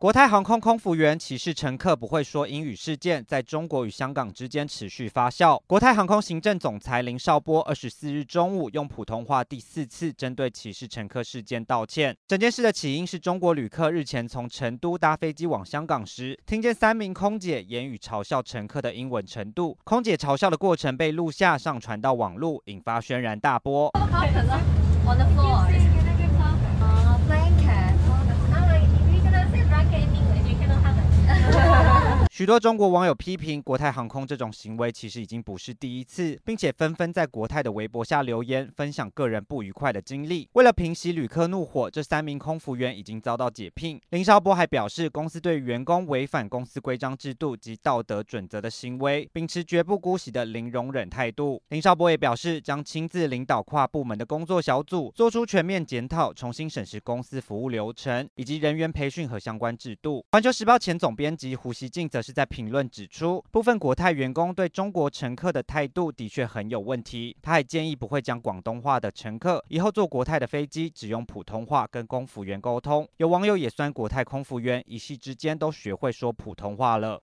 国泰航空空服员歧视乘客不会说英语事件，在中国与香港之间持续发酵。国泰航空行政总裁林绍波二十四日中午用普通话第四次针对歧视乘客事件道歉。整件事的起因是中国旅客日前从成都搭飞机往香港时，听见三名空姐言语嘲笑乘客的英文程度，空姐嘲笑的过程被录下上传到网络，引发轩然大波。许多中国网友批评国泰航空这种行为其实已经不是第一次，并且纷纷在国泰的微博下留言，分享个人不愉快的经历。为了平息旅客怒火，这三名空服员已经遭到解聘。林绍波还表示，公司对员工违反公司规章制度及道德准则的行为，秉持绝不姑息的零容忍态度。林绍波也表示，将亲自领导跨部门的工作小组，做出全面检讨，重新审视公司服务流程以及人员培训和相关制度。环球时报前总编辑胡锡进则。是在评论指出，部分国泰员工对中国乘客的态度的确很有问题。他还建议不会讲广东话的乘客，以后坐国泰的飞机只用普通话跟空服员沟通。有网友也酸国泰空服员一夕之间都学会说普通话了。